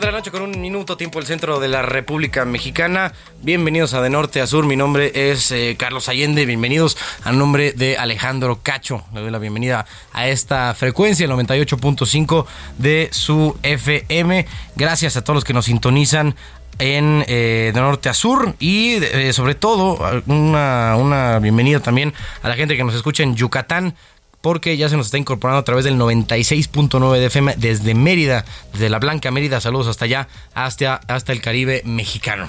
De la noche con un minuto tiempo el centro de la República Mexicana. Bienvenidos a De Norte a Sur. Mi nombre es eh, Carlos Allende. Bienvenidos a nombre de Alejandro Cacho. Le doy la bienvenida a esta frecuencia, el 98.5 de su FM. Gracias a todos los que nos sintonizan en eh, de norte a sur y eh, sobre todo una, una bienvenida también a la gente que nos escucha en Yucatán, porque ya se nos está incorporando a través del 96.9 de FM desde Mérida, desde la Blanca Mérida, saludos hasta allá, hasta, hasta el Caribe mexicano.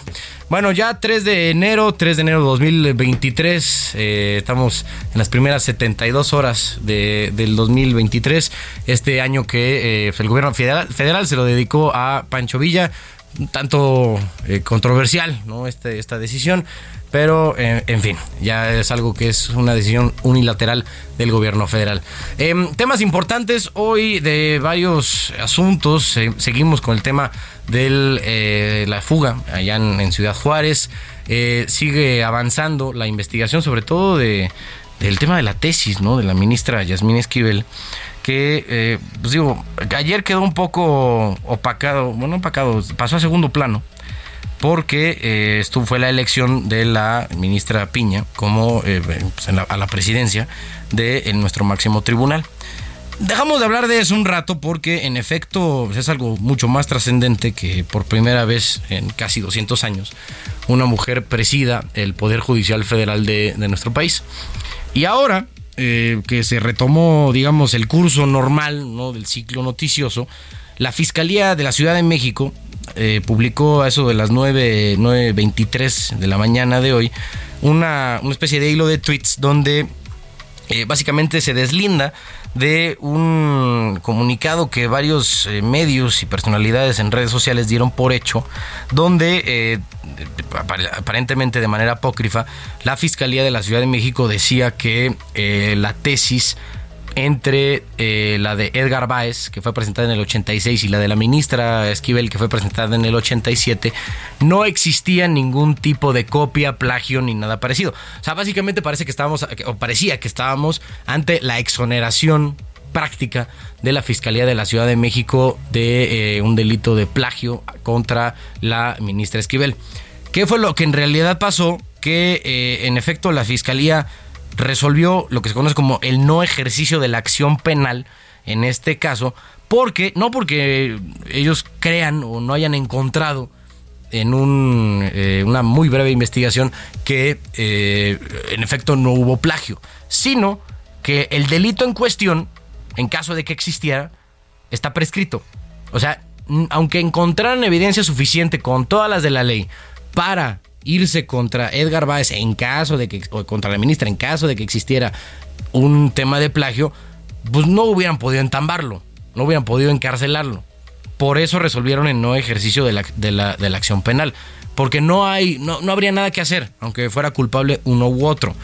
Bueno, ya 3 de enero, 3 de enero de 2023, eh, estamos en las primeras 72 horas de, del 2023, este año que eh, el gobierno federal se lo dedicó a Pancho Villa, tanto eh, controversial, ¿no? Este, esta decisión. Pero, eh, en fin, ya es algo que es una decisión unilateral del gobierno federal. Eh, temas importantes hoy de varios asuntos. Eh, seguimos con el tema de la fuga allá en, en Ciudad Juárez. sigue avanzando la investigación, sobre todo de, del tema de la tesis, ¿no? De la ministra Yasmín Esquivel que, eh, pues digo, ayer quedó un poco opacado, bueno, opacado, pasó a segundo plano, porque eh, esto fue la elección de la ministra Piña como eh, pues a la presidencia de nuestro máximo tribunal. Dejamos de hablar de eso un rato porque en efecto pues, es algo mucho más trascendente que por primera vez en casi 200 años una mujer presida el Poder Judicial Federal de, de nuestro país. Y ahora eh, que se retomó, digamos, el curso normal ¿no? del ciclo noticioso, la Fiscalía de la Ciudad de México eh, publicó a eso de las 9.23 de la mañana de hoy una, una especie de hilo de tweets donde eh, básicamente se deslinda de un comunicado que varios eh, medios y personalidades en redes sociales dieron por hecho, donde eh, aparentemente de manera apócrifa, la Fiscalía de la Ciudad de México decía que eh, la tesis entre la de Edgar Báez, que fue presentada en el 86, y la de la ministra Esquivel, que fue presentada en el 87, no existía ningún tipo de copia, plagio ni nada parecido. O sea, básicamente parece que estábamos, o parecía que estábamos ante la exoneración práctica de la Fiscalía de la Ciudad de México de eh, un delito de plagio contra la ministra Esquivel. ¿Qué fue lo que en realidad pasó? Que eh, en efecto la Fiscalía resolvió lo que se conoce como el no ejercicio de la acción penal en este caso, porque no porque ellos crean o no hayan encontrado en eh, una muy breve investigación que en efecto no hubo plagio, sino que el delito en cuestión, en caso de que existiera, está prescrito. O sea, aunque encontraran evidencia suficiente con todas las de la ley para irse contra Edgar Báez en caso de que, o contra la ministra en caso de que existiera un tema de plagio, pues no hubieran podido entambarlo, no hubieran podido encarcelarlo. Por eso resolvieron el no ejercicio de la, de la, de la acción penal. Porque no hay, no, no habría nada que hacer, aunque fuera culpable uno u otro.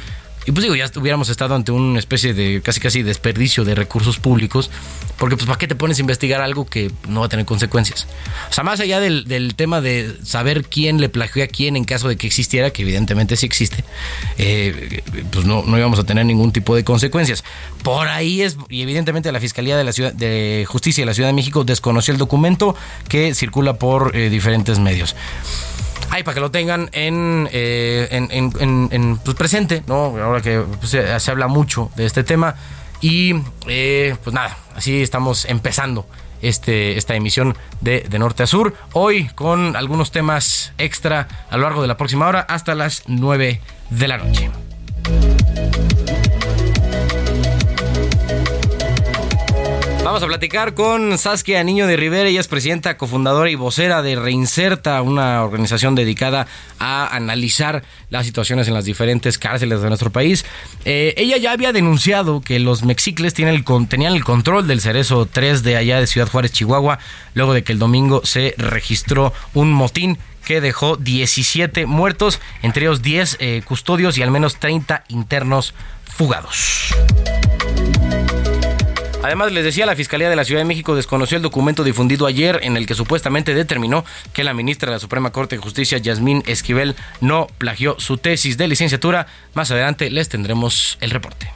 Y pues digo, ya hubiéramos estado ante una especie de casi casi desperdicio de recursos públicos, porque pues ¿para qué te pones a investigar algo que no va a tener consecuencias? O sea, más allá del, del tema de saber quién le plagió a quién en caso de que existiera, que evidentemente sí existe, eh, pues no, no íbamos a tener ningún tipo de consecuencias. Por ahí es, y evidentemente la Fiscalía de la Ciudad de Justicia de la Ciudad de México desconoció el documento que circula por eh, diferentes medios. Para que lo tengan en, eh, en, en, en pues presente, ¿no? Ahora que pues, se, se, habla mucho de este tema. Y eh, pues nada, así estamos empezando este, esta emisión de, de Norte a Sur. Hoy con algunos temas extra a lo largo de la próxima hora hasta las 9 de la noche. Vamos a platicar con Saskia Niño de Rivera, ella es presidenta, cofundadora y vocera de Reinserta, una organización dedicada a analizar las situaciones en las diferentes cárceles de nuestro país. Eh, ella ya había denunciado que los mexicles tenían el control del Cerezo 3 de allá de Ciudad Juárez, Chihuahua, luego de que el domingo se registró un motín que dejó 17 muertos, entre ellos 10 eh, custodios y al menos 30 internos fugados. Además, les decía, la Fiscalía de la Ciudad de México desconoció el documento difundido ayer en el que supuestamente determinó que la ministra de la Suprema Corte de Justicia, Yasmín Esquivel, no plagió su tesis de licenciatura. Más adelante les tendremos el reporte.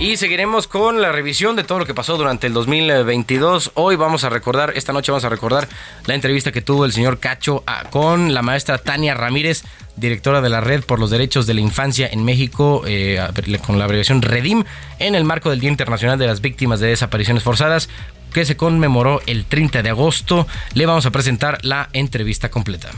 Y seguiremos con la revisión de todo lo que pasó durante el 2022. Hoy vamos a recordar, esta noche vamos a recordar la entrevista que tuvo el señor Cacho con la maestra Tania Ramírez, directora de la Red por los Derechos de la Infancia en México, eh, con la abreviación REDIM, en el marco del Día Internacional de las Víctimas de Desapariciones Forzadas que se conmemoró el 30 de agosto. Le vamos a presentar la entrevista completa.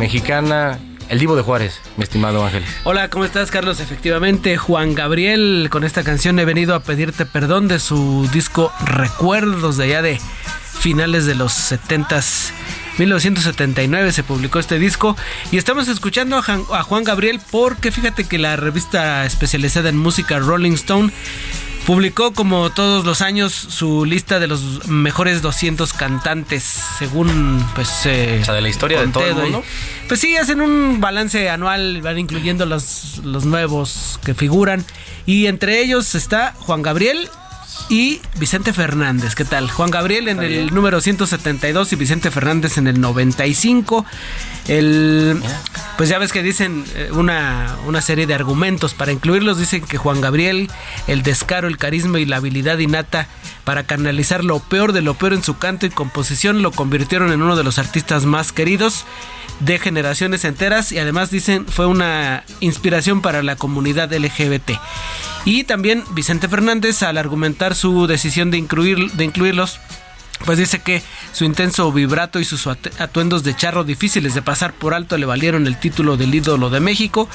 Mexicana. El Divo de Juárez, mi estimado Ángel. Hola, ¿cómo estás, Carlos? Efectivamente, Juan Gabriel, con esta canción he venido a pedirte perdón de su disco Recuerdos de allá de finales de los 70s. 1979 se publicó este disco y estamos escuchando a Juan Gabriel porque fíjate que la revista especializada en música Rolling Stone Publicó como todos los años su lista de los mejores 200 cantantes, según pues... Eh, o sea, de la historia de todo el mundo. pues sí, hacen un balance anual, van incluyendo los, los nuevos que figuran. Y entre ellos está Juan Gabriel, y Vicente Fernández. ¿Qué tal? Juan Gabriel en el número 172 y Vicente Fernández en el 95. El, pues ya ves que dicen eh, una, una serie de argumentos para incluirlos. Dicen que Juan Gabriel, el descaro, el carisma y la habilidad innata para canalizar lo peor de lo peor en su canto y composición lo convirtieron en uno de los artistas más queridos de generaciones enteras y además dicen fue una inspiración para la comunidad LGBT. Y también Vicente Fernández al argumentar su decisión de, incluir, de incluirlos pues dice que su intenso vibrato y sus atuendos de charro difíciles de pasar por alto le valieron el título del ídolo de México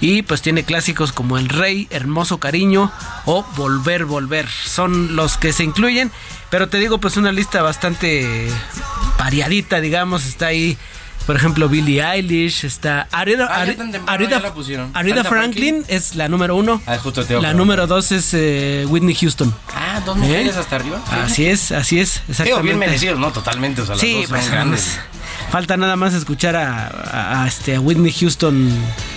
y pues tiene clásicos como El Rey, Hermoso Cariño o Volver, Volver. Son los que se incluyen, pero te digo pues una lista bastante variadita, digamos, está ahí por ejemplo, Billie Eilish, está Ah, Aretha- Aretha Franklin es la número uno. Ah, justo te La número dos es eh, Whitney Houston. Ah, dos mujeres hasta arriba. Así es, así es, Digo, exactamente. bien merecidos, ¿no? Totalmente. O sea, las Sí, dos son pues grandes. Falta nada más escuchar a, a- a, este, a Whitney Houston,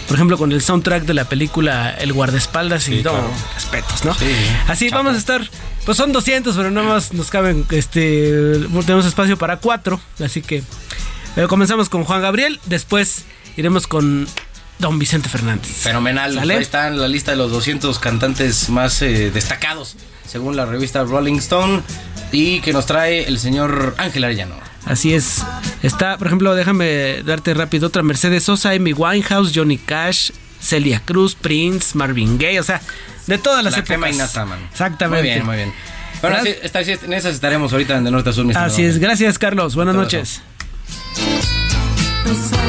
por ejemplo, con el soundtrack de la película El guardaespaldas y claro. respetos, ¿no? Sí, Así vamos a estar, pues son 200, pero nada más nos caben, este, tenemos espacio para cuatro, así que pero comenzamos con Juan Gabriel, después iremos con don Vicente Fernández. Fenomenal. ¿Sale? Ahí está en la lista de los 200 cantantes más eh, destacados, según la revista Rolling Stone, y que nos trae el señor Ángel Arellano. Así es. Está, por ejemplo, déjame darte rápido otra. Mercedes Sosa, Amy Winehouse, Johnny Cash, Celia Cruz, Prince, Marvin Gaye, o sea, de todas las La épocas. mano. Exactamente. Muy bien, muy bien. Bueno, así- esta- en esas estaremos ahorita de norte a sur. mi Así es. Gracias, Carlos. Buenas noches. Que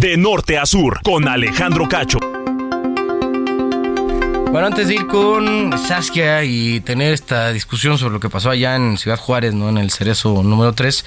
De norte a sur, con Alejandro Cacho. Bueno, antes de ir con Saskia y tener esta discusión sobre lo que pasó allá en Ciudad Juárez, ¿no? En el Cerezo número 3.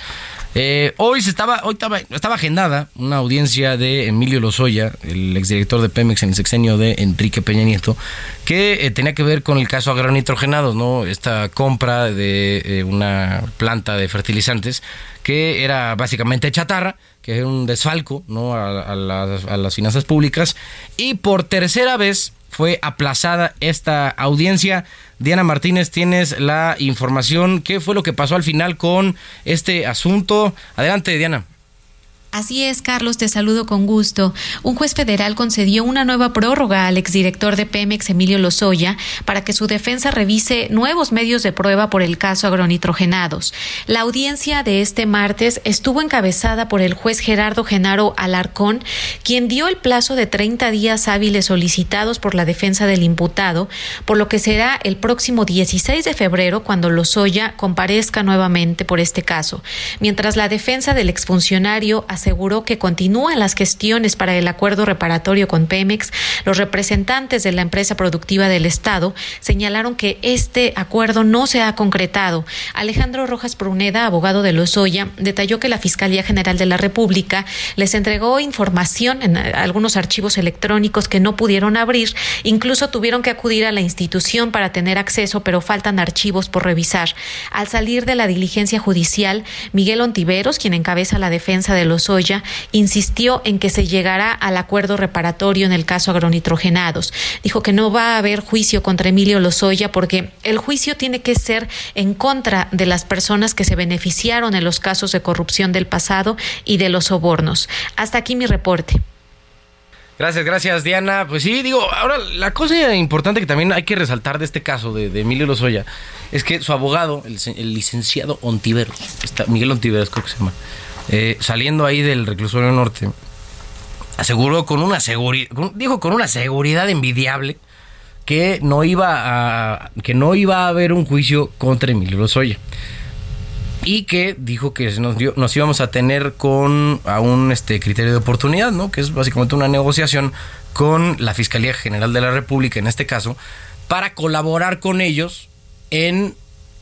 eh, hoy se estaba, hoy estaba, estaba agendada una audiencia de Emilio Lozoya, el exdirector de Pemex en el sexenio de Enrique Peña Nieto, que eh, tenía que ver con el caso agronitrogenados, ¿no? Esta compra de eh, una planta de fertilizantes que era básicamente chatarra, que era un desfalco, ¿no? A, a las, a las finanzas públicas. Y por tercera vez fue aplazada esta audiencia. Diana Martínez, tienes la información. ¿Qué fue lo que pasó al final con este asunto? Adelante, Diana. Así es, Carlos, te saludo con gusto. Un juez federal concedió una nueva prórroga al exdirector de Pemex, Emilio Lozoya, para que su defensa revise nuevos medios de prueba por el caso agronitrogenados. La audiencia de este martes estuvo encabezada por el juez Gerardo Genaro Alarcón, quien dio el plazo de 30 días hábiles solicitados por la defensa del imputado, por lo que será el próximo 16 de febrero cuando Lozoya comparezca nuevamente por este caso. Mientras la defensa del exfuncionario aseguró que continúan las gestiones para el acuerdo reparatorio con Pemex, los representantes de la empresa productiva del Estado señalaron que este acuerdo no se ha concretado. Alejandro Rojas Pruneda, abogado de Lozoya, detalló que la Fiscalía General de la República les entregó información en algunos archivos electrónicos que no pudieron abrir, incluso tuvieron que acudir a la institución para tener acceso, pero faltan archivos por revisar. Al salir de la diligencia judicial, Miguel Ontiveros, quien encabeza la defensa de Lozoya, insistió en que se llegará al acuerdo reparatorio en el caso agronitrogenados. Dijo que no va a haber juicio contra Emilio Lozoya porque el juicio tiene que ser en contra de las personas que se beneficiaron en los casos de corrupción del pasado y de los sobornos. Hasta aquí mi reporte. Gracias, gracias, Diana. Pues sí, digo, ahora la cosa importante que también hay que resaltar de este caso de, de Emilio Lozoya es que su abogado, el, el licenciado Ontiveros, está, Miguel Ontiveros creo que se llama, eh, saliendo ahí del reclusorio norte, aseguró con una seguridad, dijo con una seguridad envidiable que no iba a que no iba a haber un juicio contra Emilio Lozoya y que dijo que nos, íbamos a tener con a un este criterio de oportunidad, ¿no? Que es básicamente una negociación con la Fiscalía General de la República en este caso para colaborar con ellos en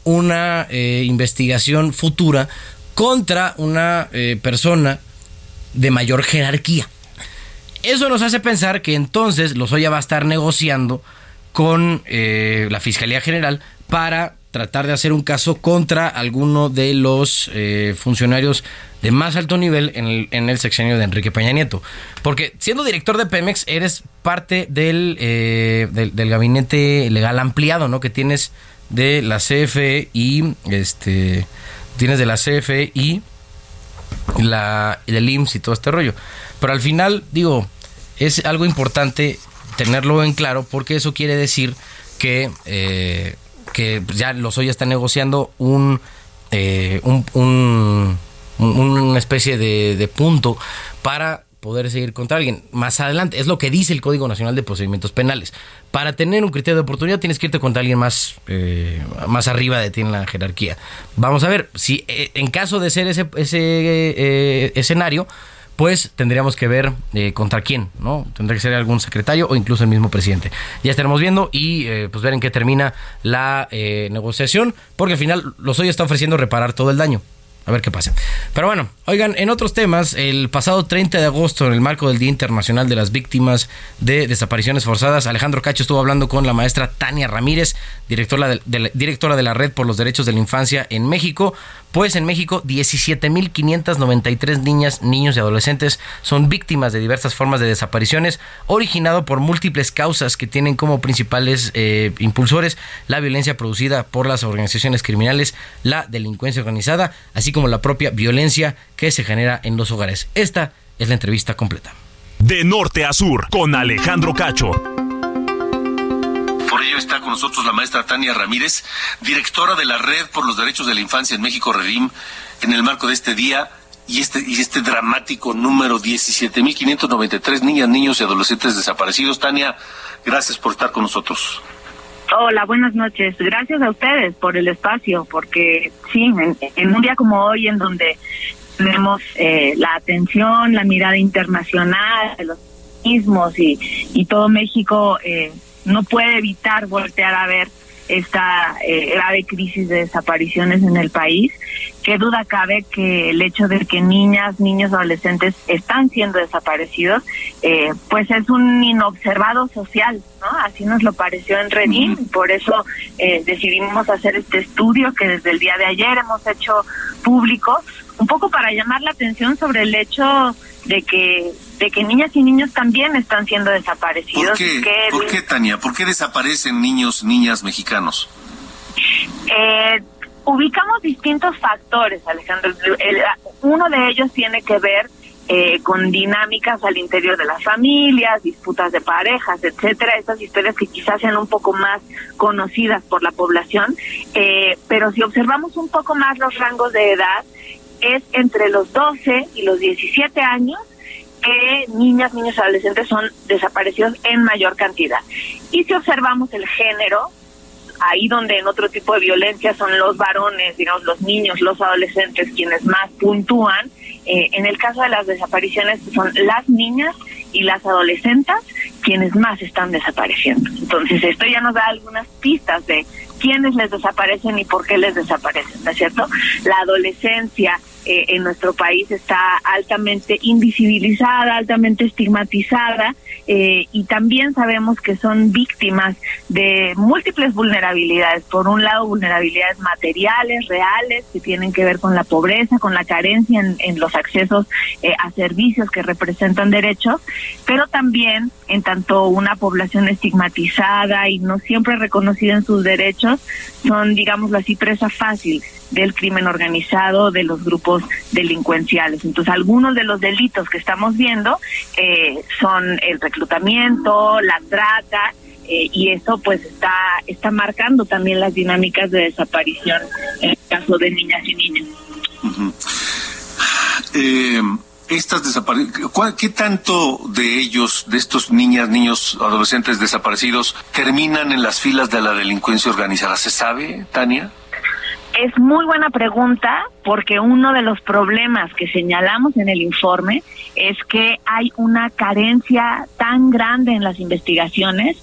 una eh, investigación futura contra una eh, persona de mayor jerarquía. Eso nos hace pensar que entonces Lozoya va a estar negociando con eh, la Fiscalía General para tratar de hacer un caso contra alguno de los eh, funcionarios de más alto nivel en el, en el, sexenio de Enrique Peña Nieto. Porque siendo director de Pemex eres parte del, eh, del, del, gabinete legal ampliado, ¿no? Que tienes de la CFE y este tienes de la CFE y la del IMSS y todo este rollo. Pero al final, digo, es algo importante tenerlo en claro porque eso quiere decir que eh, que ya los hoy están negociando un, eh, un, un, una especie de, de punto para poder seguir contra alguien más adelante. Es lo que dice el Código Nacional de Procedimientos Penales. Para tener un criterio de oportunidad tienes que irte contra alguien más, eh, más arriba de ti en la jerarquía. Vamos a ver, si eh, en caso de ser ese, ese eh, escenario, pues tendríamos que ver eh, contra quién, ¿no? Tendría que ser algún secretario o incluso el mismo presidente. Ya estaremos viendo y eh, pues ver en qué termina la negociación, porque al final los hoy está ofreciendo reparar todo el daño. A ver qué pasa. Pero bueno, oigan, en otros temas, el pasado 30 de agosto, en el marco del Día Internacional de las Víctimas de Desapariciones Forzadas, Alejandro Cacho estuvo hablando con la maestra Tania Ramírez, directora de, directora de la Red por los Derechos de la Infancia en México. Pues en México, 17.593 niñas, niños y adolescentes son víctimas de diversas formas de desapariciones, originado por múltiples causas que tienen como principales eh, impulsores la violencia producida por las organizaciones criminales, la delincuencia organizada, así como la propia violencia que se genera en los hogares. Esta es la entrevista completa. De norte a sur, con Alejandro Cacho. Por ello está con nosotros la maestra Tania Ramírez, directora de la Red por los Derechos de la Infancia en México, Redim, en el marco de este día y este, y este dramático número 17.593 niñas, niños y adolescentes desaparecidos. Tania, gracias por estar con nosotros. Hola, buenas noches. Gracias a ustedes por el espacio, porque sí, en, un día como hoy, en donde tenemos eh, la atención, la mirada internacional los mismos y, y todo México eh, no puede evitar voltear a ver esta eh, grave crisis de desapariciones en el país. Qué duda cabe que el hecho de que niñas, niños, adolescentes están siendo desaparecidos, eh, pues es un inobservado social, ¿no? Así nos lo pareció en uh -huh. por eso eh, decidimos hacer este estudio que desde el día de ayer hemos hecho público, un poco para llamar la atención sobre el hecho de que de que niñas y niños también están siendo desaparecidos. ¿Por qué, que, ¿Por qué Tania? ¿Por qué desaparecen niños, niñas mexicanos? Eh, ubicamos distintos factores, Alejandro. El, uno de ellos tiene que ver eh, con dinámicas al interior de las familias, disputas de parejas, etcétera, estas historias que quizás sean un poco más conocidas por la población, eh, pero si observamos un poco más los rangos de edad, es entre los 12 y los 17 años que niñas, niños, adolescentes son desaparecidos en mayor cantidad. Y si observamos el género, ahí donde en otro tipo de violencia son los varones, digamos, los niños, los adolescentes quienes más puntúan, eh, en el caso de las desapariciones son las niñas y las adolescentes quienes más están desapareciendo. Entonces esto ya nos da algunas pistas de quiénes les desaparecen y por qué les desaparecen, ¿no es cierto? La adolescencia eh, en nuestro país está altamente invisibilizada, altamente estigmatizada eh, y también sabemos que son víctimas de múltiples vulnerabilidades. Por un lado, vulnerabilidades materiales, reales, que tienen que ver con la pobreza, con la carencia en, en los accesos eh, a servicios que representan derechos, pero también en tanto una población estigmatizada y no siempre reconocida en sus derechos, son, digámoslo así, presa fácil del crimen organizado, de los grupos delincuenciales. Entonces, algunos de los delitos que estamos viendo eh, son el reclutamiento, la trata, eh, y eso pues está, está marcando también las dinámicas de desaparición en el caso de niñas y niños. Uh -huh. eh, desapariciones, ¿qué tanto de ellos, de estos niñas, niños, adolescentes desaparecidos, terminan en las filas de la delincuencia organizada? ¿Se sabe, Tania? Es muy buena pregunta porque uno de los problemas que señalamos en el informe es que hay una carencia tan grande en las investigaciones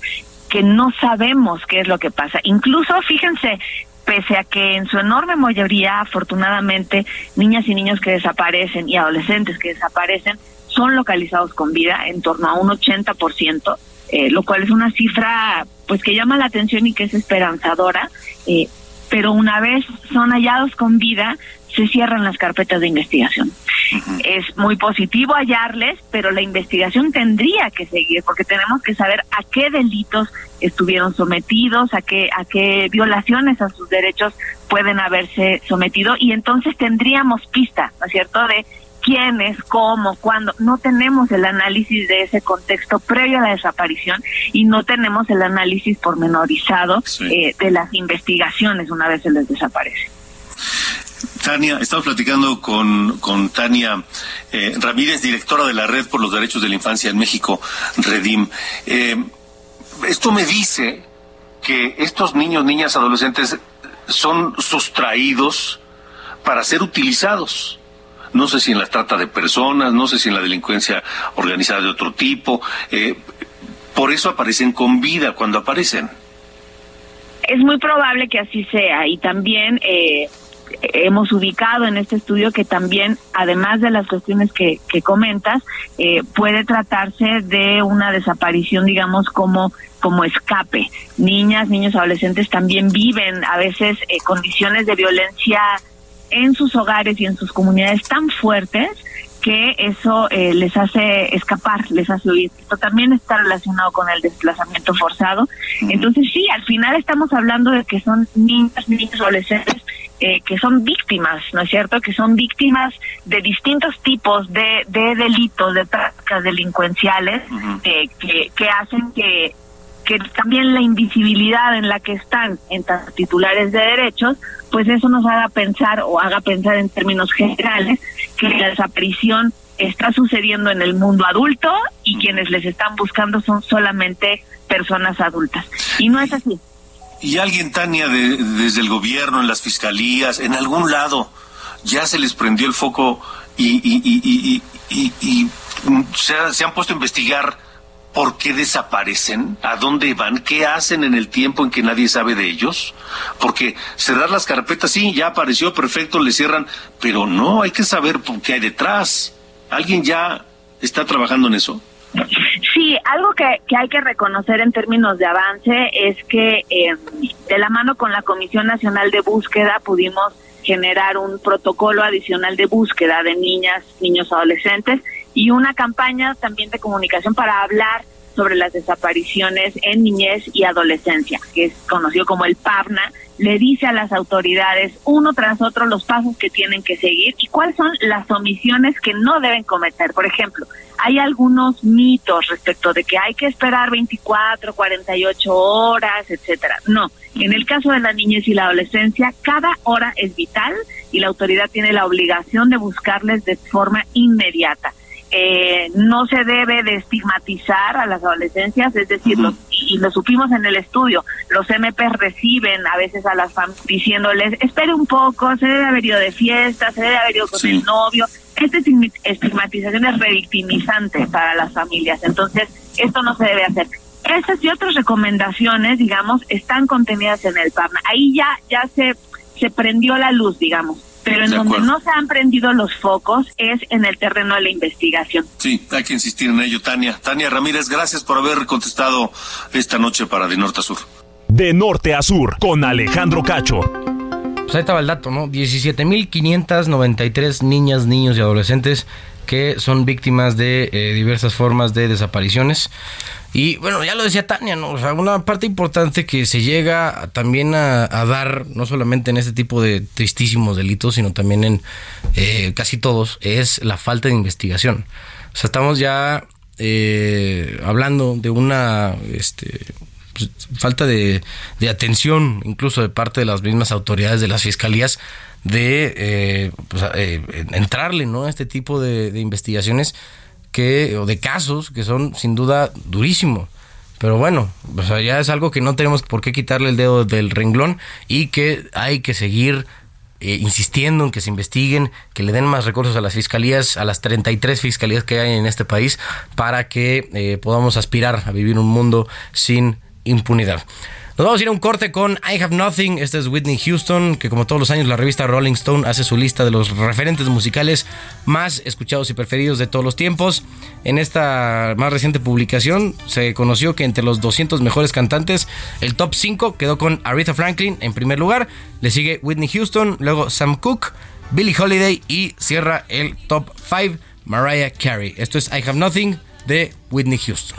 que no sabemos qué es lo que pasa. Incluso, fíjense, pese a que en su enorme mayoría, afortunadamente, niñas y niños que desaparecen y adolescentes que desaparecen son localizados con vida en torno a un 80%, eh, lo cual es una cifra pues que llama la atención y que es esperanzadora. Eh, pero una vez son hallados con vida, se cierran las carpetas de investigación. Es muy positivo hallarles, pero la investigación tendría que seguir porque tenemos que saber a qué delitos estuvieron sometidos, a qué a qué violaciones a sus derechos pueden haberse sometido y entonces tendríamos pista, ¿no es cierto?, de quiénes, cómo, cuándo. No tenemos el análisis de ese contexto previo a la desaparición y no tenemos el análisis pormenorizado eh, de las investigaciones una vez se les desaparece. Tania, estamos platicando con, con Tania eh, Ramírez, directora de la Red por los Derechos de la Infancia en México, Redim. Eh, esto me dice que estos niños, niñas, adolescentes son sustraídos para ser utilizados. No sé si en la trata de personas, no sé si en la delincuencia organizada de otro tipo. Eh, por eso aparecen con vida cuando aparecen. Es muy probable que así sea y también eh, hemos ubicado en este estudio que también, además de las cuestiones que, que comentas, eh, puede tratarse de una desaparición, digamos, como como escape. Niñas, niños, adolescentes también viven a veces eh, condiciones de violencia en sus hogares y en sus comunidades tan fuertes que eso eh, les hace escapar, les hace huir. Esto también está relacionado con el desplazamiento forzado. Entonces sí, al final estamos hablando de que son niñas, niños, adolescentes eh, que son víctimas, ¿no es cierto? Que son víctimas de distintos tipos de, de delitos, de prácticas delincuenciales eh, que, que hacen que que también la invisibilidad en la que están en titulares de derechos, pues eso nos haga pensar o haga pensar en términos generales que la desaparición está sucediendo en el mundo adulto y quienes les están buscando son solamente personas adultas. Y no es así. ¿Y alguien, Tania, de, desde el gobierno, en las fiscalías, en algún lado, ya se les prendió el foco y, y, y, y, se, se han puesto a investigar ¿Por qué desaparecen? ¿A dónde van? ¿Qué hacen en el tiempo en que nadie sabe de ellos? Porque cerrar las carpetas, sí, ya apareció, perfecto, le cierran, pero no, hay que saber qué hay detrás. ¿Alguien ya está trabajando en eso? Sí, algo que, que, hay que reconocer en términos de avance es que eh, de la mano con la Comisión Nacional de Búsqueda pudimos generar un protocolo adicional de búsqueda de niñas, niños, adolescentes y una campaña también de comunicación para hablar sobre las desapariciones en niñez y adolescencia, que es conocido como el PAVNA, le dice a las autoridades uno tras otro los pasos que tienen que seguir y cuáles son las omisiones que no deben cometer. Por ejemplo, hay algunos mitos respecto de que hay que esperar 24, 48 horas, etcétera. No, en el caso de la niñez y la adolescencia, cada hora es vital y la autoridad tiene la obligación de buscarles de forma inmediata eh, no se debe de estigmatizar a las adolescencias, es decir, y, lo supimos en el estudio, los MP reciben a veces a las familias diciéndoles, espere un poco, se debe haber ido de fiesta, se debe haber ido con el novio. Esta estigmatización es revictimizante para las familias, entonces esto no se debe hacer. Estas y otras recomendaciones, digamos, están contenidas en el PAM. Ahí ya, ya se, se prendió la luz, digamos pero en donde no se han prendido los focos es en el terreno de la investigación. Sí, hay que insistir en ello, Tania. Tania Ramírez, gracias por haber contestado esta noche para De Norte a Sur. De Norte a Sur, con Alejandro Cacho. Pues ahí estaba el dato, ¿no? 17.593 niñas, niños y adolescentes que son víctimas de eh, diversas formas de desapariciones. Y bueno, ya lo decía Tania, ¿no? O sea, una parte importante que se llega también a, dar, no solamente en este tipo de tristísimos delitos, sino también en eh, casi todos, es la falta de investigación. O sea, estamos ya eh, hablando de una este, falta de, atención, incluso de parte de las mismas autoridades de las fiscalías, de eh, pues, entrarle ¿no? a este tipo de, investigaciones que, o de casos que son sin duda durísimos. Pero bueno, ya es algo que no tenemos por qué quitarle el dedo del renglón y que hay que seguir eh, insistiendo en que se investiguen, que le den más recursos a las fiscalías, a las 33 fiscalías que hay en este país, para que eh, podamos aspirar a vivir un mundo sin impunidad. Nos vamos a ir a un corte con I Have Nothing. Este es Whitney Houston, que como todos los años la revista Rolling Stone hace su lista de los referentes musicales más escuchados y preferidos de todos los tiempos. En esta más reciente publicación se conoció que entre los 200 mejores cantantes, el top 5 quedó con Aretha Franklin en primer lugar, le sigue Whitney Houston, luego Sam Cooke, Billie Holiday y cierra el top 5 Mariah Carey. Esto es I Have Nothing de Whitney Houston.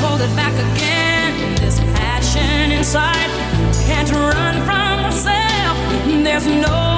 hold it back again. This passion inside can't run from myself. There's no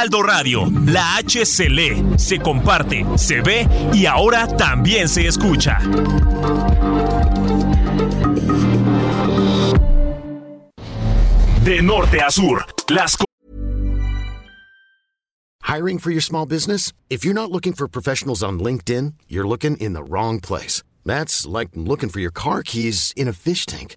Heraldo Radio, la H se se comparte, se ve y ahora también se escucha. De norte a sur, las Hiring for your small business? If you're not looking for professionals on LinkedIn, you're looking in the wrong place. That's like looking for your car keys in a fish tank.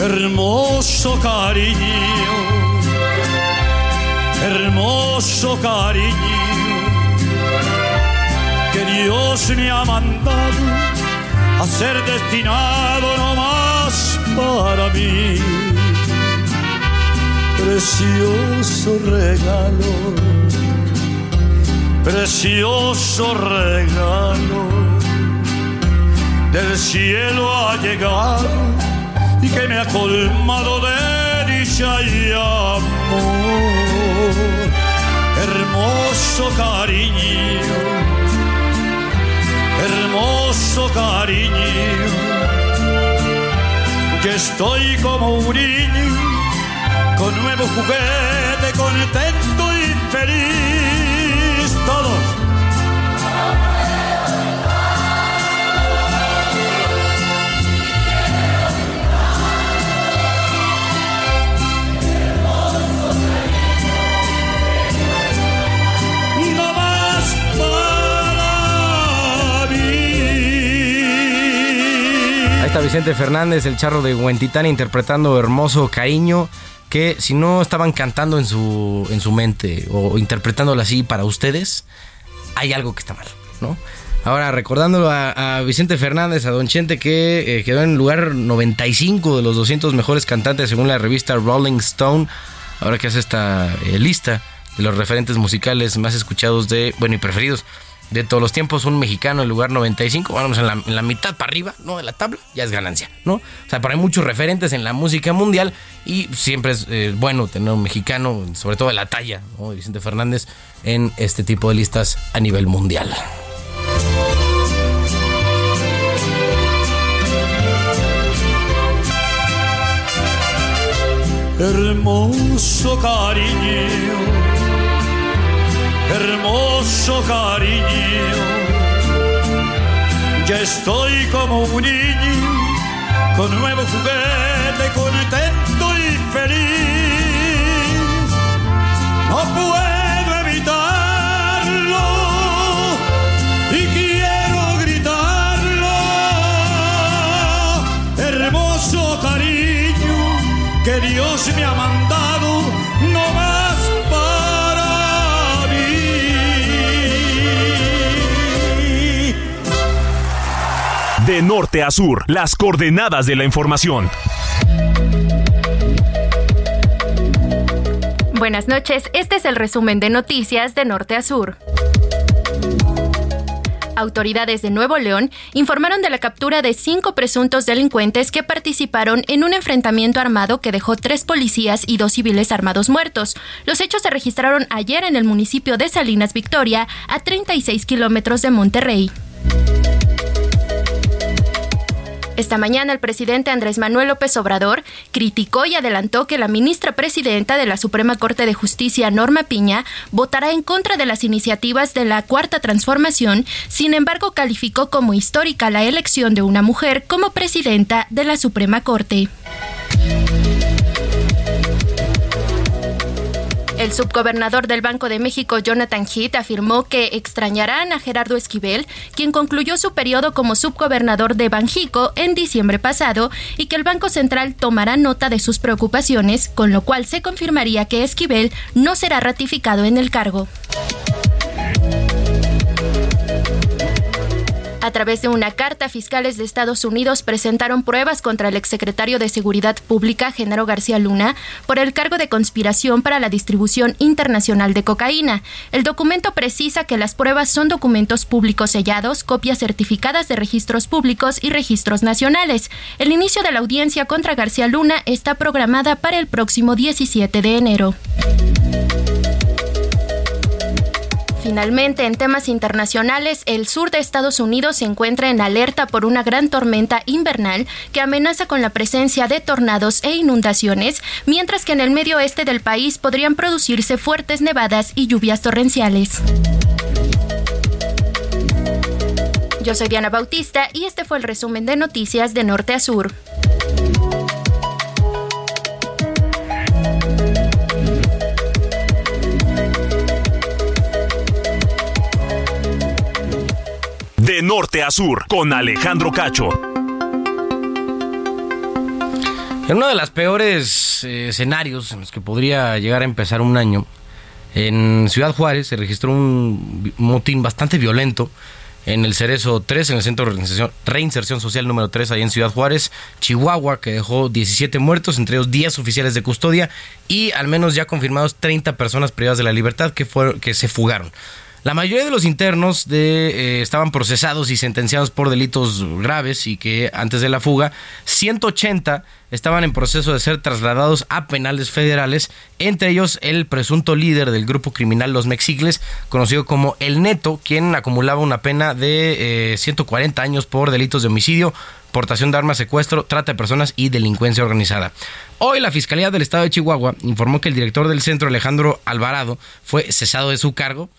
Hermoso cariño, hermoso cariño, que Dios me ha mandado a ser destinado no más para mí. Precioso regalo, precioso regalo, del cielo ha llegado y que me ha colmado de dicha y amor. Hermoso cariño, hermoso cariño, que estoy como un niño con nuevo juguete, contento y feliz. Vicente Fernández, el charro de Huentitán, interpretando Hermoso Cariño, que si no estaban cantando en su, en su mente o interpretándolo así para ustedes, hay algo que está mal, ¿no? Ahora, recordando a, Vicente Fernández, a Don Chente, que eh, quedó en lugar 95 de los 200 mejores cantantes según la revista Rolling Stone, ahora que hace esta eh, lista de los referentes musicales más escuchados de, bueno, y preferidos de todos los tiempos, un mexicano en lugar 95, vamos en la, mitad para arriba, ¿no? De la tabla, ya es ganancia, ¿no? O sea, pero hay muchos referentes en la música mundial y siempre es eh, bueno tener un mexicano, sobre todo de la talla, ¿no? Vicente Fernández, en este tipo de listas a nivel mundial. hermoso cariño, hermoso cariño. Ya estoy como un niño con nuevo juguete, contento y feliz. No puedo evitarlo y quiero gritarlo. Hermoso cariño que Dios me ha mandado, De norte a sur, las coordenadas de la información. Buenas noches, este es el resumen de noticias de norte a sur. Autoridades de Nuevo León informaron de la captura de cinco presuntos delincuentes que participaron en un enfrentamiento armado que dejó tres policías y dos civiles armados muertos. Los hechos se registraron ayer en el municipio de Salinas Victoria, a 36 kilómetros de Monterrey. Esta mañana el presidente Andrés Manuel López Obrador criticó y adelantó que la ministra presidenta de la Suprema Corte de Justicia, Norma Piña, votará en contra de las iniciativas de la Cuarta Transformación, sin embargo calificó como histórica la elección de una mujer como presidenta de la Suprema Corte. El subgobernador del Banco de México, Jonathan Heath, afirmó que extrañarán a Gerardo Esquivel, quien concluyó su periodo como subgobernador de Banjico en diciembre pasado, y que el Banco Central tomará nota de sus preocupaciones, con lo cual se confirmaría que Esquivel no será ratificado en el cargo. A través de una carta, fiscales de Estados Unidos presentaron pruebas contra el exsecretario de Seguridad Pública, Genaro García Luna, por el cargo de conspiración para la distribución internacional de cocaína. El documento precisa que las pruebas son documentos públicos sellados, copias certificadas de registros públicos y registros nacionales. El inicio de la audiencia contra García Luna está programada para el próximo 17 de enero. Finalmente, en temas internacionales, el sur de Estados Unidos se encuentra en alerta por una gran tormenta invernal que amenaza con la presencia de tornados e inundaciones, mientras que en el medio oeste del país podrían producirse fuertes nevadas y lluvias torrenciales. Yo soy Diana Bautista y este fue el resumen de noticias de norte a sur. Norte a sur, con Alejandro Cacho. En uno de los peores eh, escenarios en los que podría llegar a empezar un año, en Ciudad Juárez se registró un motín bastante violento en el Cerezo 3, en el Centro de Reinserción, Reinserción Social número 3, ahí en Ciudad Juárez, Chihuahua, que dejó 17 muertos, entre ellos 10 oficiales de custodia y al menos ya confirmados 30 personas privadas de la libertad que, fueron, que se fugaron. La mayoría de los internos de, eh, estaban procesados y sentenciados por delitos graves y que antes de la fuga, 180 estaban en proceso de ser trasladados a penales federales, entre ellos el presunto líder del grupo criminal Los Mexicles, conocido como El Neto, quien acumulaba una pena de eh, 140 años por delitos de homicidio, portación de armas, secuestro, trata de personas y delincuencia organizada. Hoy la Fiscalía del Estado de Chihuahua informó que el director del centro, Alejandro Alvarado, fue cesado de su cargo,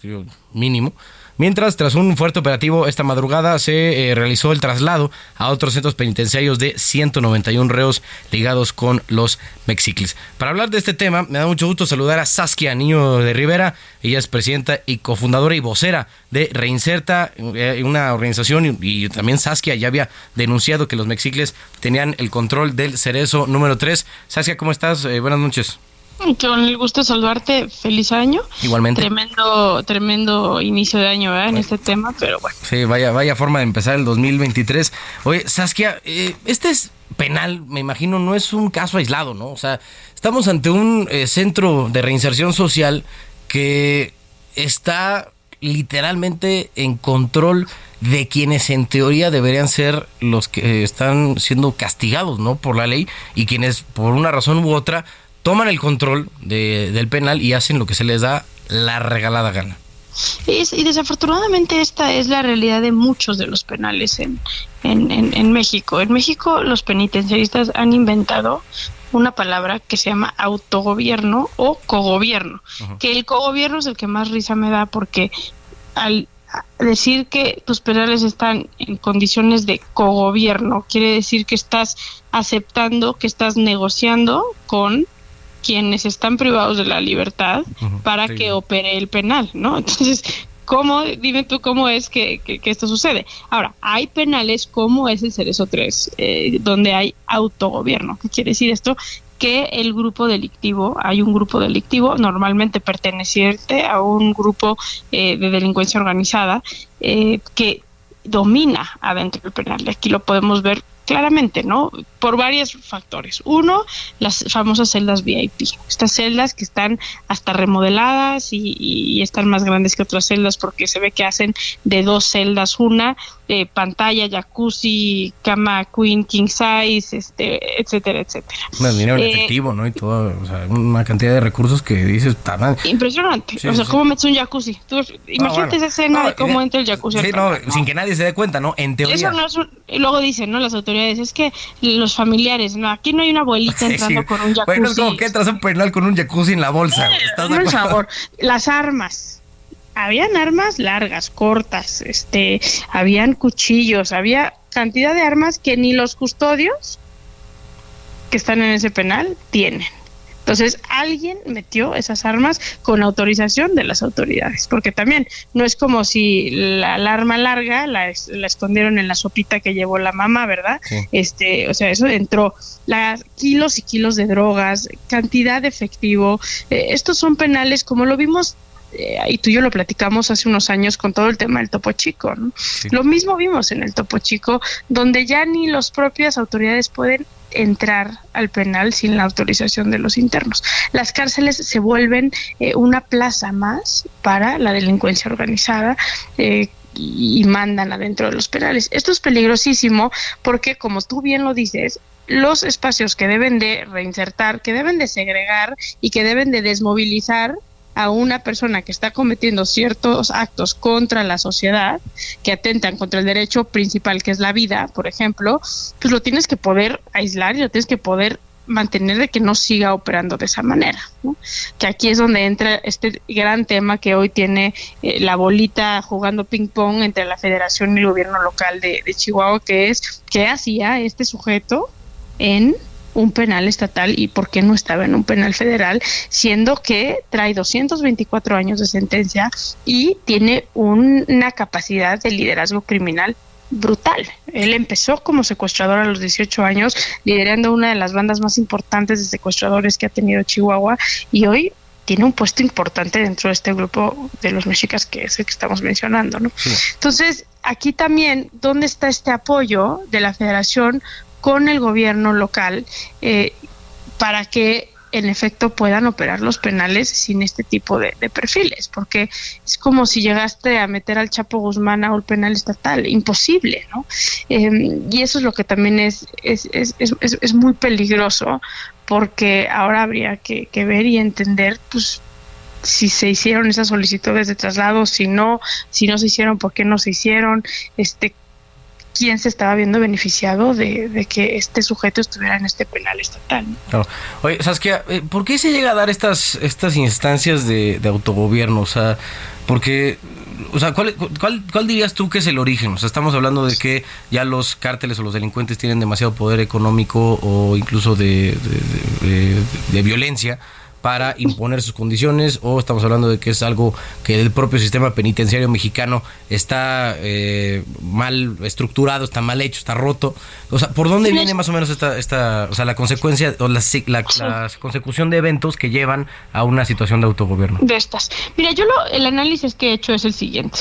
mínimo, Mientras, tras un fuerte operativo esta madrugada, se eh, realizó el traslado a otros centros penitenciarios de 191 reos ligados con los Mexicles. Para hablar de este tema, me da mucho gusto saludar a Saskia Niño de Rivera. Ella es presidenta y cofundadora y vocera de Reinserta, eh, una organización, y, también Saskia ya había denunciado que los Mexicles tenían el control del cerezo número 3. Saskia, ¿cómo estás? Eh, buenas noches. Con el gusto de saludarte, feliz año. Igualmente. Tremendo, tremendo inicio de año ¿verdad? en este tema, pero bueno. Sí, vaya, vaya forma de empezar el 2023. Oye, Saskia, eh, este es penal, me imagino, no es un caso aislado, ¿no? O sea, estamos ante un eh, centro de reinserción social que está literalmente en control de quienes en teoría deberían ser los que están siendo castigados, ¿no? Por la ley y quienes por una razón u otra toman el control de- del penal y hacen lo que se les da la regalada gana. Es- y desafortunadamente esta es la realidad de muchos de los penales en, en, en, en México. En México los penitenciaristas han inventado una palabra que se llama autogobierno o cogobierno, que el cogobierno es el que más risa me da porque al decir que tus penales están en condiciones de cogobierno, quiere decir que estás aceptando, que estás negociando con quienes están privados de la libertad para que opere el penal, ¿no? Entonces, ¿cómo, dime tú cómo es que, esto sucede? Ahora, hay penales como es el Cerezo 3, eh, donde hay autogobierno. ¿Qué quiere decir esto? que el grupo delictivo, hay un grupo delictivo normalmente perteneciente a un grupo eh, de delincuencia organizada eh, que domina adentro del penal. Aquí lo podemos ver claramente, ¿no? Por varios factores. Uno, las famosas celdas VIP. Estas celdas que están hasta remodeladas y, están más grandes que otras celdas porque se ve que hacen de dos celdas una, eh, pantalla, jacuzzi, cama queen, king size, este, etcétera, etcétera. Un dinero en eh, efectivo, ¿no? Y todo, o sea, una cantidad de recursos que dices, mal. Impresionante. o sea, ¿cómo metes un jacuzzi? Tú, imagínate esa escena de cómo entra el jacuzzi. Sí, no, sin que nadie se dé cuenta, ¿no? En teoría. Eso no es y luego dicen, ¿no? Las autoridades, es que los familiares, no, aquí no hay una abuelita entrando con un jacuzzi. Bueno, es como que entras a un penal con un jacuzzi en la bolsa. ¿Estás de favor, las armas habían armas largas, cortas, este, habían cuchillos, había cantidad de armas que ni los custodios que están en ese penal tienen. Entonces, alguien metió esas armas con autorización de las autoridades, porque también no es como si la, arma larga la, escondieron en la sopita que llevó la mamá, ¿verdad? Este, o sea, eso entró las kilos y kilos de drogas, cantidad de efectivo. Eh, estos son penales como lo vimos eh, y tú y yo lo platicamos hace unos años con todo el tema del Topo Chico. Lo mismo vimos en el Topo Chico, donde ya ni las propias autoridades pueden entrar al penal sin la autorización de los internos. Las cárceles se vuelven eh, una plaza más para la delincuencia organizada. Eh, y mandan adentro de los penales. Esto es peligrosísimo porque, como tú bien lo dices, los espacios que deben de reinsertar, que deben de segregar y que deben de desmovilizar a una persona que está cometiendo ciertos actos contra la sociedad, que atentan contra el derecho principal que es la vida, por ejemplo, pues lo tienes que poder aislar y lo tienes que poder mantener de que no siga operando de esa manera. Que aquí es donde entra este gran tema que hoy tiene eh, la bolita jugando ping-pong entre la federación y el gobierno local de, de Chihuahua, que es qué hacía este sujeto en un penal estatal y por qué no estaba en un penal federal, siendo que trae 224 años de sentencia y tiene una capacidad de liderazgo criminal brutal. Él empezó como secuestrador a los 18 años, liderando una de las bandas más importantes de secuestradores que ha tenido Chihuahua y hoy tiene un puesto importante dentro de este grupo de los mexicas que es el que estamos mencionando, ¿no? Entonces, aquí también, ¿dónde está este apoyo de la federación con el gobierno local eh, para que en efecto puedan operar los penales sin este tipo de, perfiles, porque es como si llegaste a meter al Chapo Guzmán a un penal estatal, imposible, ¿no? Em, y eso es lo que también es, es, es, es, muy peligroso, porque ahora habría que, que ver y entender, pues, si se hicieron esas solicitudes de traslado, si no, si no se hicieron, por qué no se hicieron, este, quién se estaba viendo beneficiado de, que este sujeto estuviera en este penal estatal. Oye, Saskia, eh, ¿por qué se llega a dar estas, estas instancias de, autogobierno? O sea, porque, o sea, ¿cuál, cuál, dirías tú que es el origen? O sea, estamos hablando de que ya los cárteles o los delincuentes tienen demasiado poder económico o incluso de, de violencia para imponer sus condiciones o estamos hablando de que es algo que el propio sistema penitenciario mexicano está eh, mal estructurado, está mal hecho, está roto. O sea, ¿por dónde viene más o menos esta, esta o sea, la consecuencia o la, la, consecución de eventos que llevan a una situación de autogobierno? De estas. Mira, yo lo, el análisis que he hecho es el siguiente.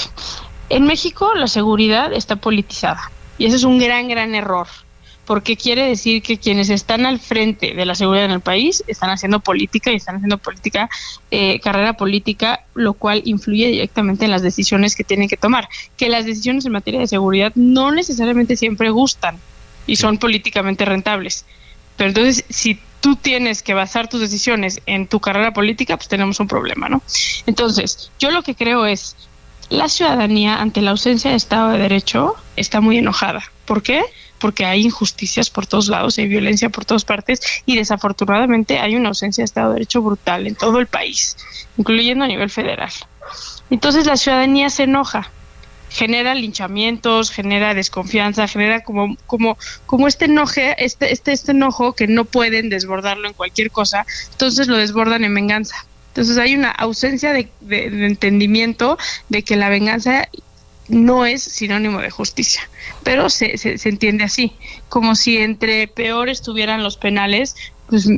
En México la seguridad está politizada y ese es un gran, gran error porque quiere decir que quienes están al frente de la seguridad en el país están haciendo política y están haciendo política, eh, carrera política, lo cual influye directamente en las decisiones que tienen que tomar. Que las decisiones en materia de seguridad no necesariamente siempre gustan y son políticamente rentables. Pero entonces, si tú tienes que basar tus decisiones en tu carrera política, pues tenemos un problema, ¿no? Entonces, yo lo que creo es, la ciudadanía ante la ausencia de Estado de Derecho está muy enojada. ¿Por qué? Porque hay injusticias por todos lados, hay violencia por todas partes y desafortunadamente hay una ausencia de Estado de Derecho brutal en todo el país, incluyendo a nivel federal. Entonces la ciudadanía se enoja, genera linchamientos, genera desconfianza, genera como, como, como este enoje, este, este, este enojo que no pueden desbordarlo en cualquier cosa, entonces lo desbordan en venganza. Entonces hay una ausencia de, entendimiento de que la venganza no es sinónimo de justicia, pero se, se, se entiende así, como si entre peor estuvieran los penales, pues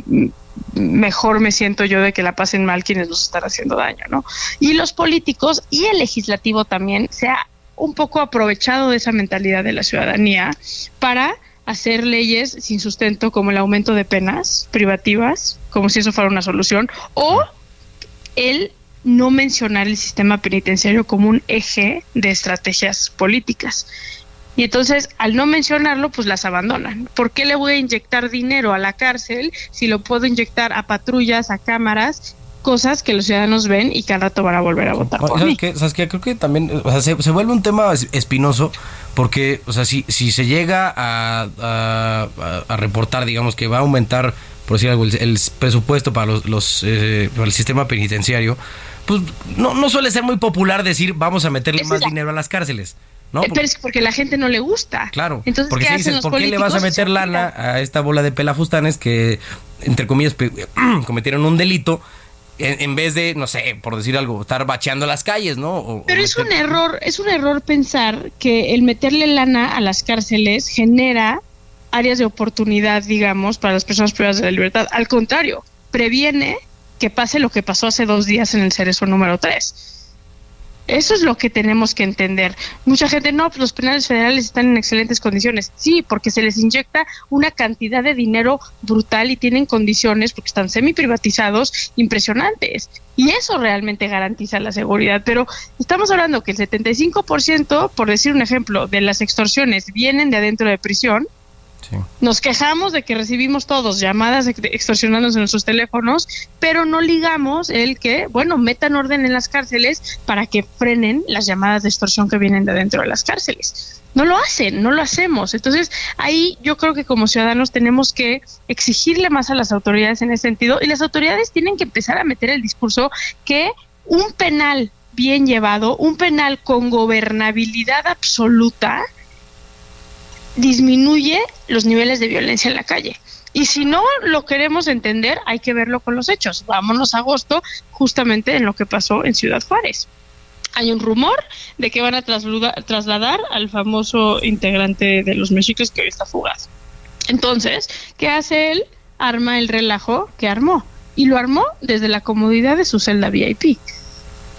mejor me siento yo de que la pasen mal quienes nos están haciendo daño, ¿no? Y los políticos y el legislativo también se ha un poco aprovechado de esa mentalidad de la ciudadanía para hacer leyes sin sustento como el aumento de penas privativas, como si eso fuera una solución, o el no mencionar el sistema penitenciario como un eje de estrategias políticas. Y entonces, al no mencionarlo, pues las abandonan. ¿Por qué le voy a inyectar dinero a la cárcel si lo puedo inyectar a patrullas, a cámaras, cosas que los ciudadanos ven y al rato van a volver a votar por ¿Sabes mí? qué? ¿Sabes qué? Creo que también o sea, se, se vuelve un tema es- espinoso porque, o sea, si, si se llega a- a reportar, digamos, que va a aumentar, por decir algo, el, el presupuesto para, los, los, eh, para el sistema penitenciario, pues no, no suele ser muy popular decir vamos a meterle más la- dinero a las cárceles. ¿no? Eh, Pero es porque la gente no le gusta. Claro, Entonces, porque ¿qué si hacen dices, los ¿por qué le vas a meter lana a esta bola de pelafustanes que, entre comillas, cometieron un delito en, vez de, no sé, por decir algo, estar bacheando las calles, ¿no? O- Pero o es un error, es un error pensar que el meterle lana a las cárceles genera áreas de oportunidad, digamos, para las personas privadas de la libertad. Al contrario, previene que pase lo que pasó hace dos días en el Cerezo número 3. Eso es lo que tenemos que entender. Mucha gente, no, pues los penales federales están en excelentes condiciones. Sí, porque se les inyecta una cantidad de dinero brutal y tienen condiciones, porque están semi privatizados, impresionantes. Y eso realmente garantiza la seguridad. Pero estamos hablando que el 75%, por decir un ejemplo, de las extorsiones vienen de adentro de prisión. Nos quejamos de que recibimos todos llamadas ex- extorsionándonos en nuestros teléfonos, pero no ligamos el que, bueno, metan orden en las cárceles para que frenen las llamadas de extorsión que vienen de adentro de las cárceles. No lo hacen, no lo hacemos. Entonces, ahí yo creo que como ciudadanos tenemos que exigirle más a las autoridades en ese sentido y las autoridades tienen que empezar a meter el discurso que un penal bien llevado, un penal con gobernabilidad absoluta, disminuye los niveles de violencia en la calle. Y si no lo queremos entender, hay que verlo con los hechos. Vámonos a agosto, justamente en lo que pasó en Ciudad Juárez. Hay un rumor de que van a trasladar al famoso integrante de los mexicas que hoy está fugado. Entonces, ¿qué hace él? Arma el relajo que armó. Y lo armó desde la comodidad de su celda VIP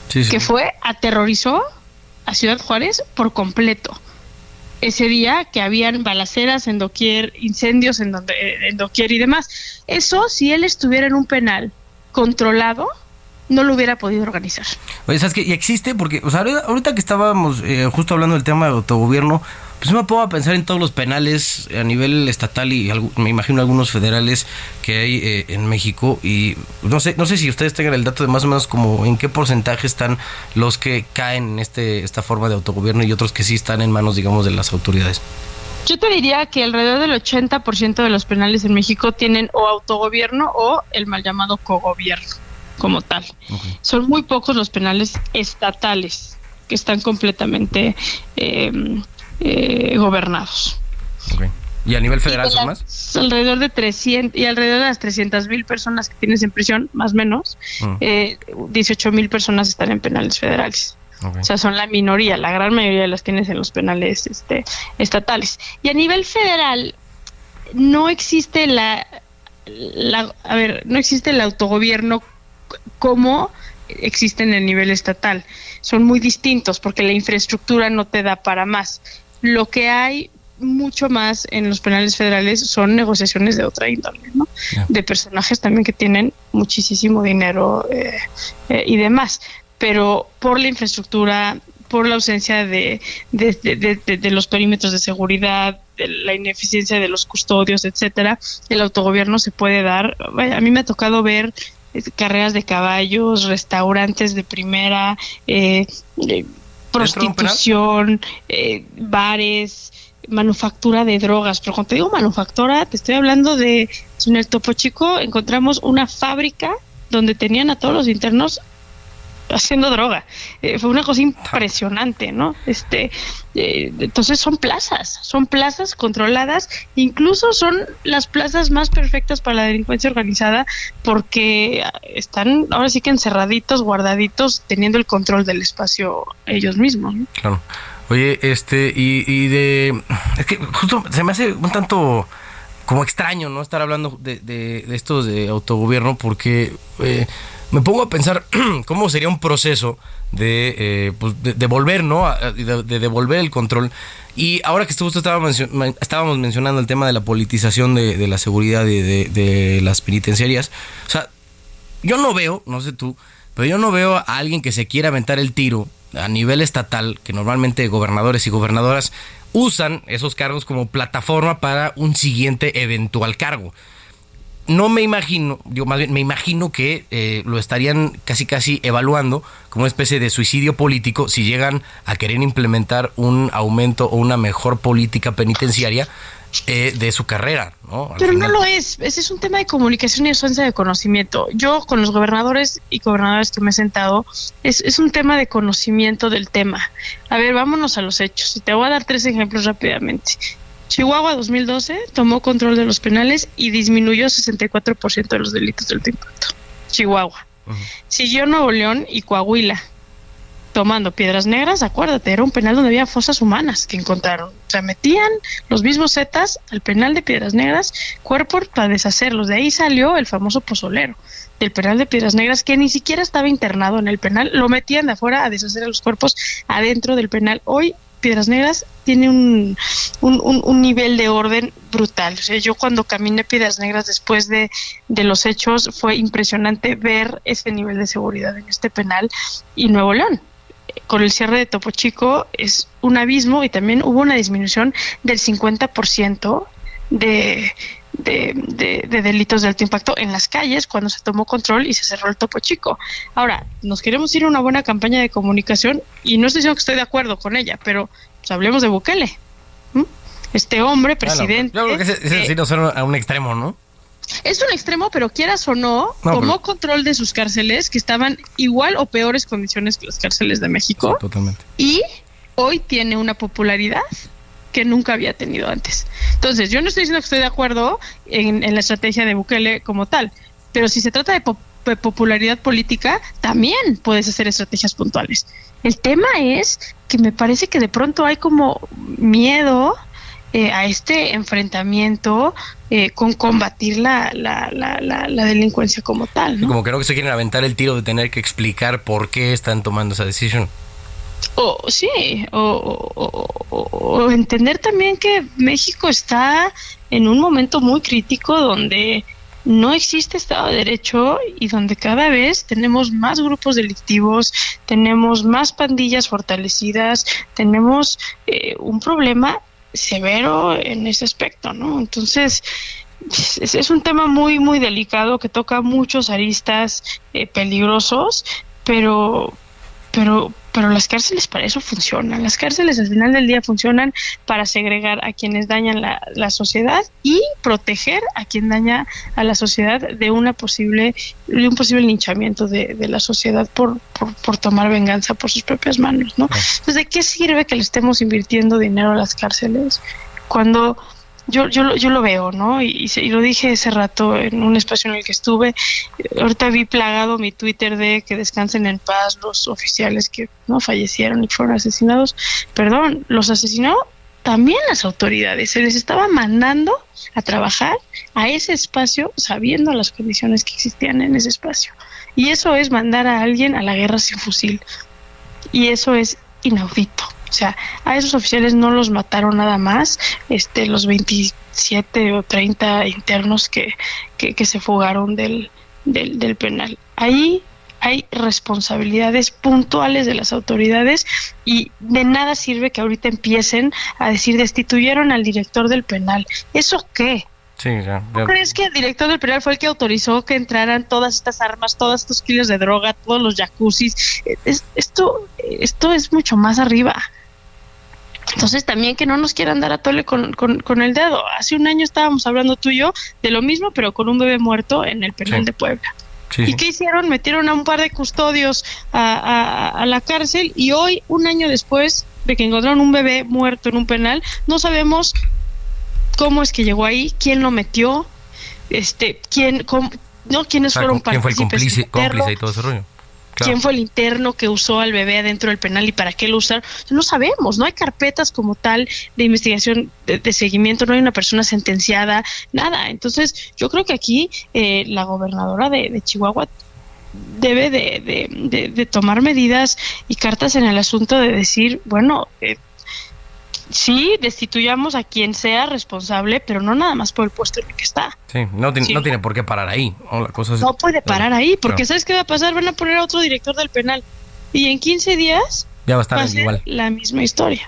Sí, sí. que fue, aterrorizó a Ciudad Juárez por completo. Ese día que habían balaceras en doquier, incendios en, donde, en doquier y demás. Eso, si él estuviera en un penal controlado, no lo hubiera podido organizar. Oye, ¿sabes qué? Y existe porque, o sea, ahorita, ahorita que estábamos eh, justo hablando del tema de autogobierno, pues me puedo pensar en todos los penales a nivel estatal y me imagino algunos federales que hay eh, en México y no sé, no sé si ustedes tengan el dato de más o menos como en qué porcentaje están los que caen en este esta forma de autogobierno y otros que sí están en manos, digamos, de las autoridades. Yo te diría que alrededor del 80% de los penales en México tienen o autogobierno o el mal llamado cogobierno como tal. Son muy pocos los penales estatales que están completamente eh, eh, gobernados. ¿Y a nivel federal de son las- más? Alrededor de 300 y alrededor de las 300 mil personas que tienes en prisión, más o menos, eh, 18 mil personas están en penales federales. O sea, son la minoría, la gran mayoría las tienes en los penales este, estatales. Y a nivel federal, no existe la, la- a ver, no existe el autogobierno como existe en el nivel estatal. Son muy distintos porque la infraestructura no te da para más. Lo que hay mucho más en los penales federales son negociaciones de otra índole, ¿no? De personajes también que tienen muchísimo dinero eh, eh, y demás. Pero por la infraestructura, por la ausencia de, de, los perímetros de seguridad, de la ineficiencia de los custodios, etcétera, el autogobierno se puede dar. A mí me ha tocado ver eh, carreras de caballos, restaurantes de primera, eh, prostitución, eh, bares, manufactura de drogas. Pero cuando te digo manufactura, te estoy hablando de, en el Topo Chico encontramos una fábrica donde tenían a todos los internos haciendo droga. Eh, fue una cosa impresionante, ¿no? Este, eh, entonces son plazas, son plazas controladas, incluso son las plazas más perfectas para la delincuencia organizada porque están ahora sí que encerraditos, guardaditos, teniendo el control del espacio ellos mismos. Claro. Oye, este, y, y de... Es que justo se me hace un tanto como extraño, ¿no? Estar hablando de, de, de estos de autogobierno porque... Eh, me pongo a pensar cómo sería un proceso de, eh, pues de devolver, ¿no? De, de, devolver el control. Y ahora que justo estábamos, estábamos mencionando el tema de la politización de, de la seguridad de, las penitenciarias, o sea, yo no veo, no sé tú, pero yo no veo a alguien que se quiera aventar el tiro a nivel estatal, que normalmente gobernadores y gobernadoras usan esos cargos como plataforma para un siguiente eventual cargo no me imagino, digo más bien, me imagino que eh, lo estarían casi casi evaluando como una especie de suicidio político si llegan a querer implementar un aumento o una mejor política penitenciaria eh, de su carrera, ¿no? Pero no lo es, ese es un tema de comunicación y ausencia de conocimiento. Yo con los gobernadores y gobernadoras que me he sentado, es, es un tema de conocimiento del tema. A ver, vámonos a los hechos. Y te voy a dar tres ejemplos rápidamente. Chihuahua 2012 tomó control de los penales y disminuyó 64% de los delitos del impacto. Chihuahua. Siguió Nuevo León y Coahuila tomando piedras negras, acuérdate, era un penal donde había fosas humanas que encontraron. O sea, metían los mismos zetas al penal de piedras negras, cuerpos para deshacerlos. De ahí salió el famoso pozolero del penal de piedras negras, que ni siquiera estaba internado en el penal, lo metían de afuera a deshacer a los cuerpos adentro del penal. Hoy Piedras Negras tiene un, un, nivel de orden brutal. O sea, yo cuando caminé Piedras Negras después de, de, los hechos fue impresionante ver ese nivel de seguridad en este penal y Nuevo León. Con el cierre de Topo Chico es un abismo y también hubo una disminución del 50% de, de, de, delitos de alto impacto en las calles cuando se tomó control y se cerró el topo chico. Ahora, nos queremos ir a una buena campaña de comunicación y no estoy diciendo que estoy de acuerdo con ella, pero pues, hablemos de Bukele. Este hombre, presidente. yo creo que ese, sí nos a un extremo, ¿no? Es un extremo, pero quieras o no, tomó control de sus cárceles que estaban igual o peores condiciones que las cárceles de México. totalmente. Y hoy tiene una popularidad que nunca había tenido antes. Entonces, yo no estoy diciendo que estoy de acuerdo en, la estrategia de Bukele como tal, pero si se trata de, popularidad política, también puedes hacer estrategias puntuales. El tema es que me parece que de pronto hay como miedo eh, a este enfrentamiento eh, con combatir la, la, la, la, delincuencia como tal. Como creo que se quieren aventar el tiro de tener que explicar por qué están tomando esa decisión. O sí, o, entender también que México está en un momento muy crítico donde no existe Estado de Derecho y donde cada vez tenemos más grupos delictivos, tenemos más pandillas fortalecidas, tenemos eh, un problema severo en ese aspecto, ¿no? Entonces, es, un tema muy, muy delicado que toca muchos aristas eh, peligrosos, pero, pero, pero las cárceles para eso funcionan. Las cárceles al final del día funcionan para segregar a quienes dañan la, la sociedad y proteger a quien daña a la sociedad de una posible de un posible linchamiento de, de la sociedad por, por, por, tomar venganza por sus propias manos, ¿no? Entonces, ¿de qué sirve que le estemos invirtiendo dinero a las cárceles cuando yo, yo, yo lo veo, ¿no? Y, y, lo dije ese rato en un espacio en el que estuve. Ahorita vi plagado mi Twitter de que descansen en paz los oficiales que no fallecieron y fueron asesinados. Perdón, los asesinó también las autoridades. Se les estaba mandando a trabajar a ese espacio sabiendo las condiciones que existían en ese espacio. Y eso es mandar a alguien a la guerra sin fusil. Y eso es inaudito. O sea, a esos oficiales no los mataron nada más, este, los 27 o 30 internos que, que, se fugaron del, del, del penal. Ahí hay responsabilidades puntuales de las autoridades y de nada sirve que ahorita empiecen a decir destituyeron al director del penal. ¿Eso qué? Sí, ya, ¿No crees que el director del penal fue el que autorizó que entraran todas estas armas, todos estos kilos de droga, todos los jacuzzis? esto, esto es mucho más arriba. Entonces también que no nos quieran dar a tole con, con, con, el dedo. Hace un año estábamos hablando tú y yo de lo mismo, pero con un bebé muerto en el penal Sí. de Puebla. Sí, ¿Y qué hicieron? Metieron a un par de custodios a, a- a la cárcel y hoy, un año después de que encontraron un bebé muerto en un penal, no sabemos cómo es que llegó ahí, quién lo metió, este, quién, cómo- no, quiénes O sea, fueron ¿Quién fue el cómplice, cómplice y todo ese rollo? Quién fue el interno que usó al bebé adentro del penal y para qué lo usaron. No sabemos, no hay carpetas como tal de investigación, de, seguimiento, no hay una persona sentenciada, nada. Entonces, yo creo que aquí eh, la gobernadora de, Chihuahua debe de, de- de- de tomar medidas y cartas en el asunto de decir, bueno, eh, sí, destituyamos a quien sea responsable, pero no nada más por el puesto en el que está. Sí, no, tiene- Sí. no tiene por qué parar ahí. ¿no? La cosa es- No puede parar ahí, porque Claro. ¿sabes qué va a pasar? Van a poner a otro director del penal. Y en 15 días Ya va a estar va igual. la misma historia.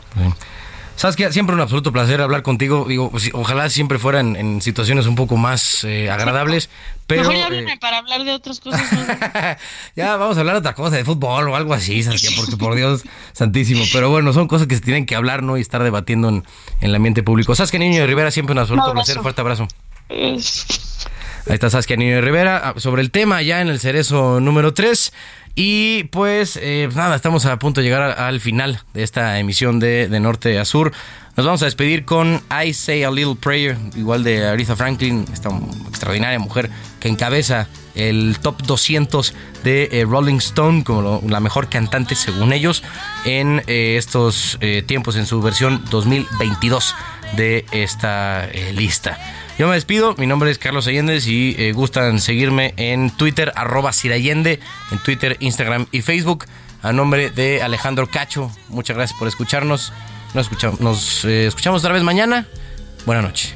Sabes que siempre un absoluto placer hablar contigo. Digo, pues, ojalá siempre fueran en situaciones un poco más eh, agradables, pero Mejor ya eh, para hablar de otras cosas. ya vamos a hablar de otra cosa, de fútbol o algo así, ¿sabes qué? Porque por Dios santísimo. Pero bueno, son cosas que se tienen que hablar, ¿no? Y estar debatiendo en, en el ambiente público. Que Niño de Rivera siempre un absoluto Un placer, fuerte abrazo. Ahí está Saskia Niño de Rivera ah, sobre el tema ya en el cerezo número 3. Y pues eh, nada, estamos a punto de llegar al final de esta emisión de, de Norte a Sur. Nos vamos a despedir con I Say a Little Prayer, igual de Aretha Franklin, esta extraordinaria mujer que encabeza el top 200 de eh, Rolling Stone como la mejor cantante según ellos en eh, estos tiempos en su versión 2022 de esta lista. Yo me despido, mi nombre es Carlos Allende, si eh, gustan seguirme en Twitter, arroba Sirallende, en Twitter, Instagram y Facebook, a nombre de Alejandro Cacho, muchas gracias por escucharnos, nos escuchamos, nos, eh, escuchamos otra vez mañana, buena noche.